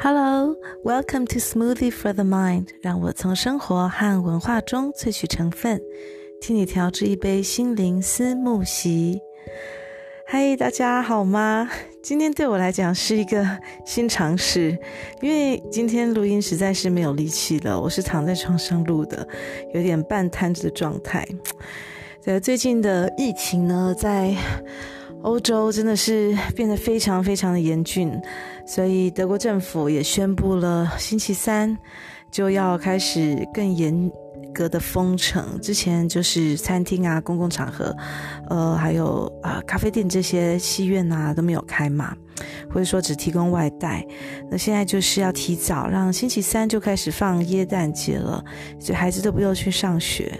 Hello, welcome to Smoothie for the Mind。让我从生活和文化中萃取成分，替你调制一杯心灵思慕昔。嗨，大家好吗？今天对我来讲是一个新尝试，因为今天录音实在是没有力气了，我是躺在床上录的，有点半瘫子的状态。在最近的疫情呢，在欧洲真的是变得非常非常的严峻，所以德国政府也宣布了，星期三就要开始更严格的封城。之前就是餐厅啊、公共场合，呃，还有啊、咖啡店这些戏院啊都没有开嘛，或者说只提供外带。那现在就是要提早让星期三就开始放耶诞节了，所以孩子都不用去上学。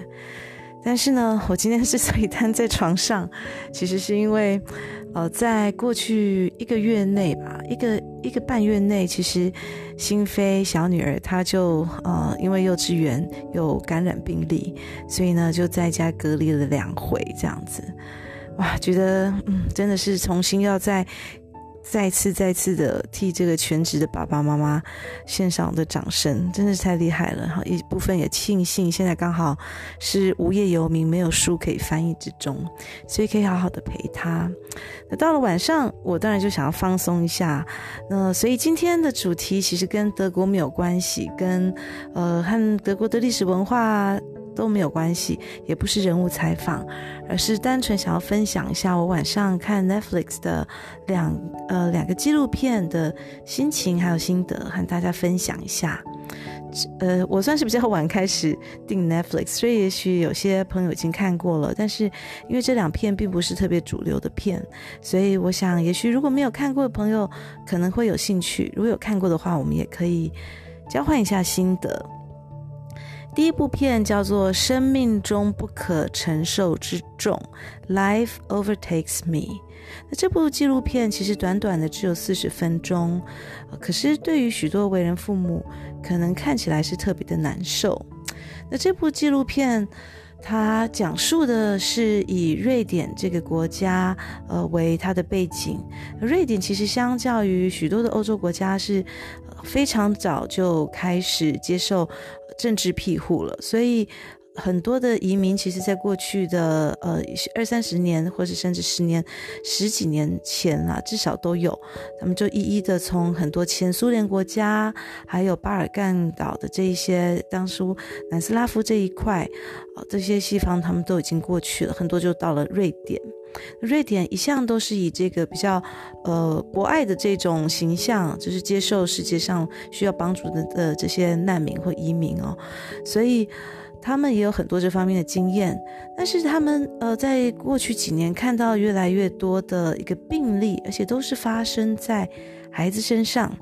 但是呢，我今天之所以瘫在床上，其实是因为，呃，在过去一个月内吧，一个一个半月内，其实新飞小女儿她就呃，因为幼稚园有感染病例，所以呢就在家隔离了两回这样子，哇，觉得嗯，真的是重新要在。再次再次的替这个全职的爸爸妈妈献上我的掌声，真的是太厉害了哈！一部分也庆幸现在刚好是无业游民，没有书可以翻译之中，所以可以好好的陪他。那到了晚上，我当然就想要放松一下。那所以今天的主题其实跟德国没有关系，跟呃和德国的历史文化。都没有关系，也不是人物采访，而是单纯想要分享一下我晚上看 Netflix 的两呃两个纪录片的心情还有心得，和大家分享一下。呃，我算是比较晚开始订 Netflix，所以也许有些朋友已经看过了，但是因为这两片并不是特别主流的片，所以我想也许如果没有看过的朋友可能会有兴趣，如果有看过的话，我们也可以交换一下心得。第一部片叫做《生命中不可承受之重》，Life Overtakes Me。那这部纪录片其实短短的只有四十分钟，可是对于许多为人父母，可能看起来是特别的难受。那这部纪录片，它讲述的是以瑞典这个国家，呃，为它的背景。瑞典其实相较于许多的欧洲国家，是非常早就开始接受。政治庇护了，所以很多的移民其实，在过去的呃二三十年，或者甚至十年、十几年前啊，至少都有，他们就一一的从很多前苏联国家，还有巴尔干岛的这一些当初南斯拉夫这一块，啊，这些西方他们都已经过去了，很多就到了瑞典。瑞典一向都是以这个比较呃博爱的这种形象，就是接受世界上需要帮助的的这些难民或移民哦，所以他们也有很多这方面的经验。但是他们呃在过去几年看到越来越多的一个病例，而且都是发生在孩子身上。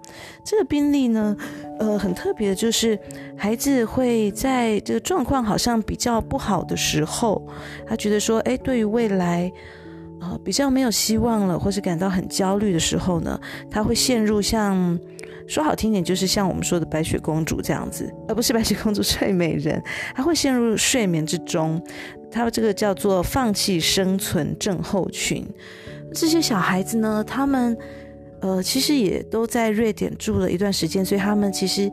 这个病例呢，呃很特别的就是孩子会在这个状况好像比较不好的时候，他觉得说，哎，对于未来。呃，比较没有希望了，或是感到很焦虑的时候呢，他会陷入像说好听点，就是像我们说的白雪公主这样子，而不是白雪公主睡美人，他会陷入睡眠之中。他这个叫做放弃生存症候群。这些小孩子呢，他们呃，其实也都在瑞典住了一段时间，所以他们其实。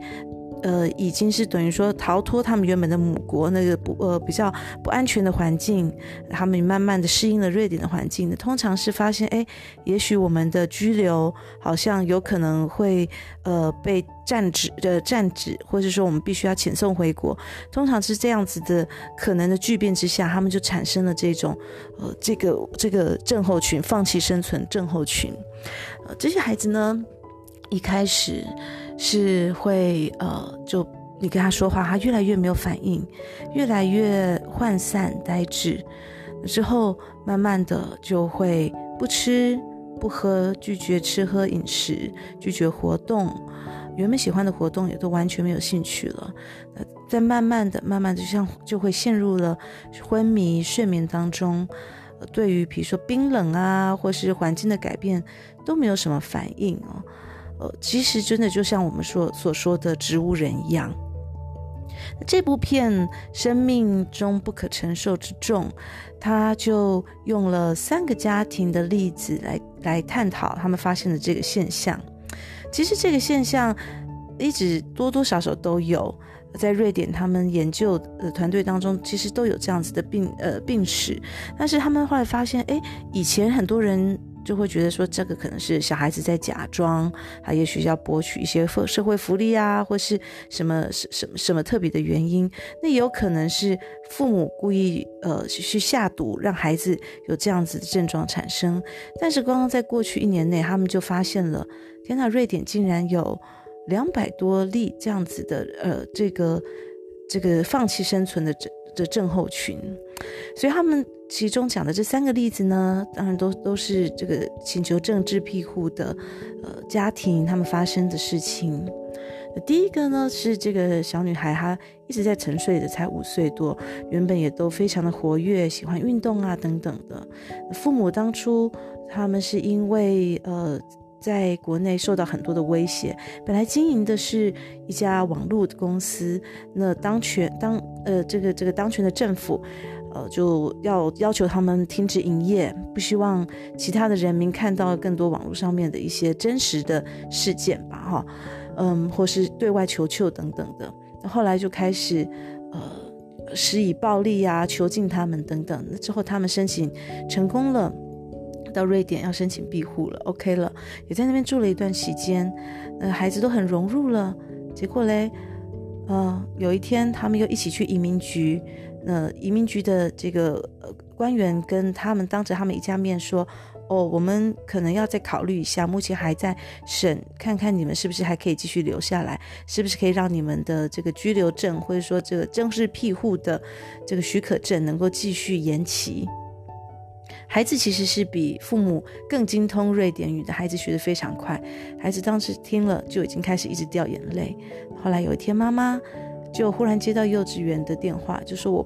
呃，已经是等于说逃脱他们原本的母国那个不呃比较不安全的环境，他们慢慢的适应了瑞典的环境。通常是发现，哎，也许我们的居留好像有可能会呃被暂止的暂止，或者说我们必须要遣送回国。通常是这样子的可能的巨变之下，他们就产生了这种呃这个这个症候群，放弃生存症候群。呃，这些孩子呢，一开始。是会呃，就你跟他说话，他越来越没有反应，越来越涣散呆滞，之后慢慢的就会不吃不喝，拒绝吃喝饮食，拒绝活动，原本喜欢的活动也都完全没有兴趣了。呃，再慢慢的、慢慢的，就像就会陷入了昏迷睡眠当中，对于比如说冰冷啊，或是环境的改变，都没有什么反应哦。呃，其实真的就像我们说所说的植物人一样。这部片《生命中不可承受之重》，他就用了三个家庭的例子来来探讨他们发现的这个现象。其实这个现象一直多多少少都有。在瑞典，他们研究的团队当中，其实都有这样子的病呃病史，但是他们后来发现，哎，以前很多人就会觉得说，这个可能是小孩子在假装，他也许要博取一些社社会福利啊，或是什么什什什么特别的原因，那也有可能是父母故意呃去下毒，让孩子有这样子的症状产生。但是刚刚在过去一年内，他们就发现了，天呐，瑞典竟然有。两百多例这样子的，呃，这个这个放弃生存的症的症候群，所以他们其中讲的这三个例子呢，当然都都是这个请求政治庇护的，呃，家庭他们发生的事情。第一个呢是这个小女孩，她一直在沉睡的，才五岁多，原本也都非常的活跃，喜欢运动啊等等的。父母当初他们是因为呃。在国内受到很多的威胁，本来经营的是一家网络公司，那当权当呃这个这个当权的政府，呃就要要求他们停止营业，不希望其他的人民看到更多网络上面的一些真实的事件吧，哈，嗯，或是对外求救等等的，后来就开始呃施以暴力啊，囚禁他们等等，那之后他们申请成功了。到瑞典要申请庇护了，OK 了，也在那边住了一段期间，呃，孩子都很融入了。结果嘞，呃，有一天他们又一起去移民局，那、移民局的这个、官员跟他们当着他们一家面说：“哦，我们可能要再考虑一下，目前还在审，看看你们是不是还可以继续留下来，是不是可以让你们的这个居留证或者说这个正式庇护的这个许可证能够继续延期。”孩子其实是比父母更精通瑞典语的，孩子学得非常快。孩子当时听了就已经开始一直掉眼泪。后来有一天，妈妈就忽然接到幼稚园的电话，就说：“我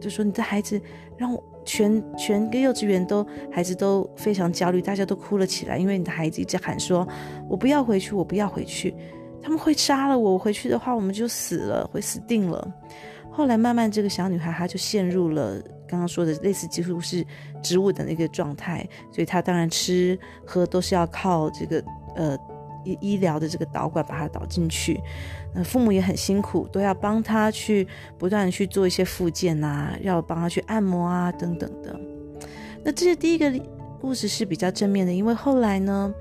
就说你的孩子让我全全个幼稚园都孩子都非常焦虑，大家都哭了起来，因为你的孩子一直喊说：我不要回去，我不要回去，他们会杀了我，我回去的话我们就死了，会死定了。”后来慢慢这个小女孩她就陷入了。刚刚说的类似几乎是植物的那个状态，所以他当然吃喝都是要靠这个呃医医疗的这个导管把它导进去。那父母也很辛苦，都要帮他去不断去做一些复健啊，要帮他去按摩啊等等的。那这是第一个故事是比较正面的，因为后来呢，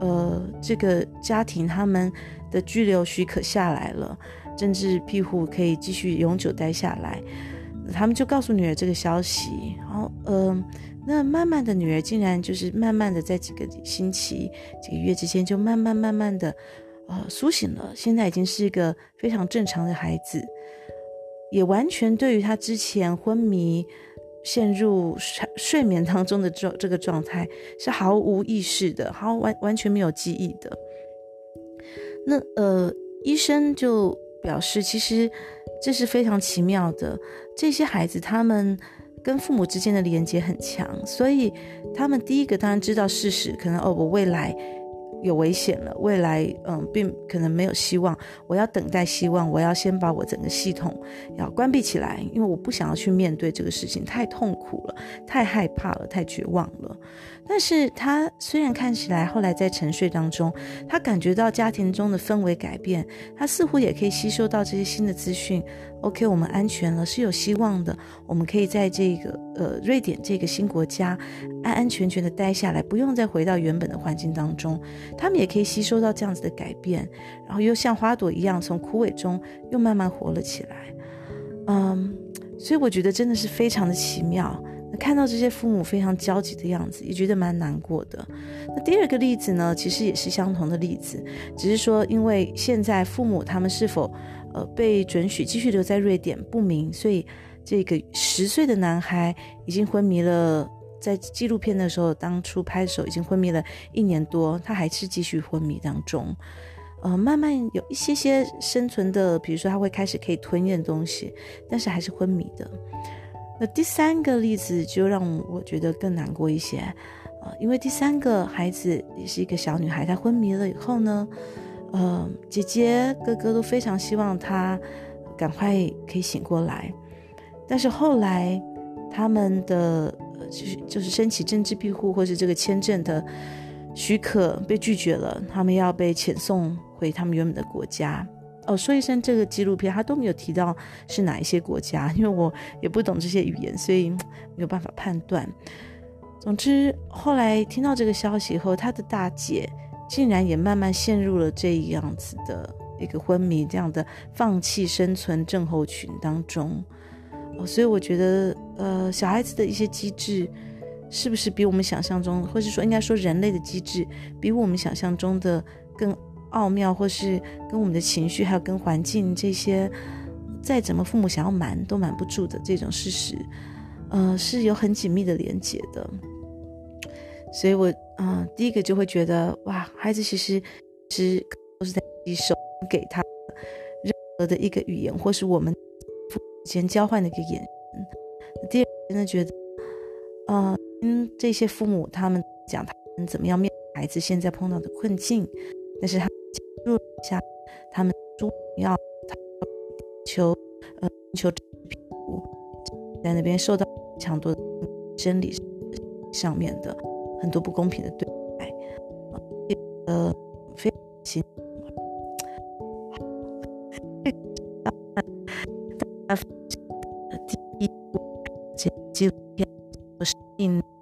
呃，这个家庭他们的居留许可下来了，政治庇护可以继续永久待下来。他们就告诉女儿这个消息，然后，嗯、那慢慢的，女儿竟然就是慢慢的在几个星期、几个月之间，就慢慢慢慢的，呃，苏醒了。现在已经是一个非常正常的孩子，也完全对于他之前昏迷、陷入睡睡眠当中的这这个状态是毫无意识的，毫完完全没有记忆的。那呃，医生就表示，其实。这是非常奇妙的，这些孩子他们跟父母之间的连接很强，所以他们第一个当然知道事实，可能哦，我未来。有危险了，未来嗯，并可能没有希望。我要等待希望，我要先把我整个系统要关闭起来，因为我不想要去面对这个事情，太痛苦了，太害怕了，太绝望了。但是他虽然看起来后来在沉睡当中，他感觉到家庭中的氛围改变，他似乎也可以吸收到这些新的资讯。OK，我们安全了，是有希望的，我们可以在这个呃瑞典这个新国家安安全全的待下来，不用再回到原本的环境当中。他们也可以吸收到这样子的改变，然后又像花朵一样，从枯萎中又慢慢活了起来。嗯，所以我觉得真的是非常的奇妙。看到这些父母非常焦急的样子，也觉得蛮难过的。那第二个例子呢，其实也是相同的例子，只是说因为现在父母他们是否呃被准许继续留在瑞典不明，所以这个十岁的男孩已经昏迷了。在纪录片的时候，当初拍的时候已经昏迷了一年多，他还是继续昏迷当中，呃，慢慢有一些些生存的，比如说他会开始可以吞咽东西，但是还是昏迷的。那第三个例子就让我觉得更难过一些，呃，因为第三个孩子也是一个小女孩，她昏迷了以后呢，呃，姐姐哥哥都非常希望她赶快可以醒过来，但是后来他们的。就是就是申请政治庇护或是这个签证的许可被拒绝了，他们要被遣送回他们原本的国家。哦，说一声，这个纪录片他都没有提到是哪一些国家，因为我也不懂这些语言，所以 没有办法判断。总之，后来听到这个消息后，他的大姐竟然也慢慢陷入了这样子的一个昏迷，这样的放弃生存症候群当中。哦，所以我觉得，呃，小孩子的一些机制，是不是比我们想象中，或是说应该说人类的机制，比我们想象中的更奥妙，或是跟我们的情绪，还有跟环境这些，再怎么父母想要瞒都瞒不住的这种事实，呃，是有很紧密的连接的。所以我，嗯、第一个就会觉得，哇，孩子其实是都是在吸收给他任何的一个语言，或是我们之间交换的一个眼神。第二，真的觉得，呃，跟这些父母他们讲他们怎么样面对孩子现在碰到的困境，但是他入下，他们主要求呃求，在那边受到强多的真理上面的。很多不公平的对待，呃，非常心。第一部纪录片《生命中可有重》。